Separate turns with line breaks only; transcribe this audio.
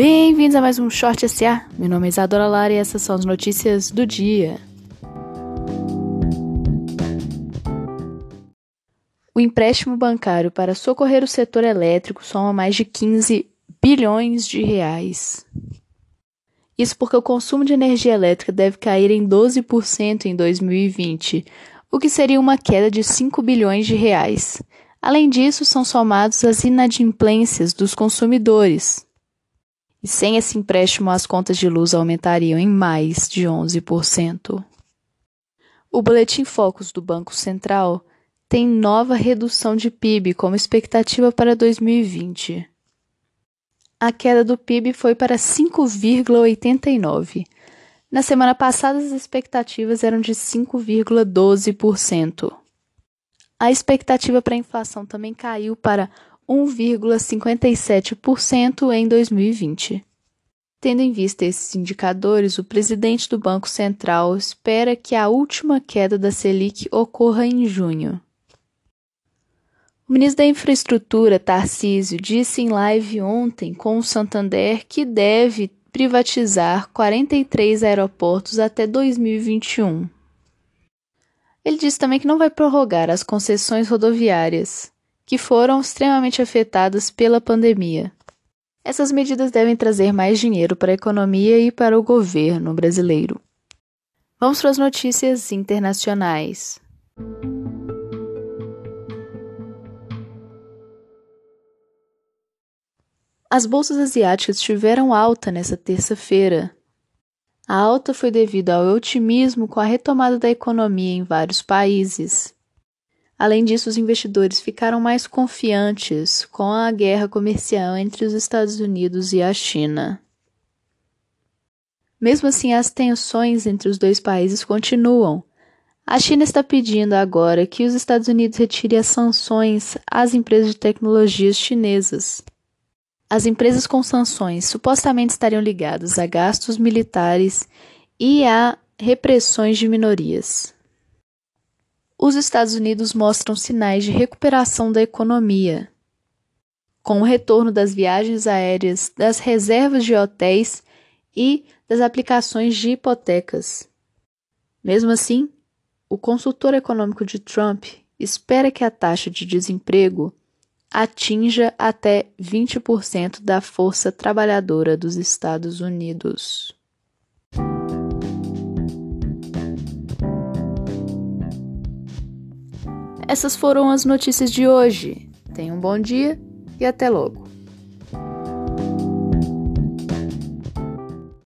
Bem-vindos a mais um Short SA. Meu nome é Isadora Lara e essas são as notícias do dia. O empréstimo bancário para socorrer o setor elétrico soma mais de 15 bilhões de reais. Isso porque o consumo de energia elétrica deve cair em 12% em 2020, o que seria uma queda de 5 bilhões de reais. Além disso, são somados as inadimplências dos consumidores. E sem esse empréstimo, as contas de luz aumentariam em mais de 11%. O Boletim Focus do Banco Central tem nova redução de PIB como expectativa para 2020 a queda do PIB foi para 5,89. Na semana passada, as expectativas eram de 5,12%. A expectativa para a inflação também caiu para 1,57% em 2020. Tendo em vista esses indicadores, o presidente do Banco Central espera que a última queda da Selic ocorra em junho. O ministro da Infraestrutura, Tarcísio, disse em live ontem com o Santander que deve privatizar 43 aeroportos até 2021. Ele disse também que não vai prorrogar as concessões rodoviárias, que foram extremamente afetadas pela pandemia. Essas medidas devem trazer mais dinheiro para a economia e para o governo brasileiro. Vamos para as notícias internacionais. As bolsas asiáticas tiveram alta nesta terça-feira. A alta foi devido ao otimismo com a retomada da economia em vários países. Além disso, os investidores ficaram mais confiantes com a guerra comercial entre os Estados Unidos e a China. Mesmo assim, as tensões entre os dois países continuam. A China está pedindo agora que os Estados Unidos retire as sanções às empresas de tecnologias chinesas. As empresas com sanções supostamente estariam ligadas a gastos militares e a repressões de minorias. Os Estados Unidos mostram sinais de recuperação da economia, com o retorno das viagens aéreas, das reservas de hotéis e das aplicações de hipotecas. Mesmo assim, o consultor econômico de Trump espera que a taxa de desemprego atinja até 20% da força trabalhadora dos Estados Unidos. Essas foram as notícias de hoje. Tenha um bom dia e até logo.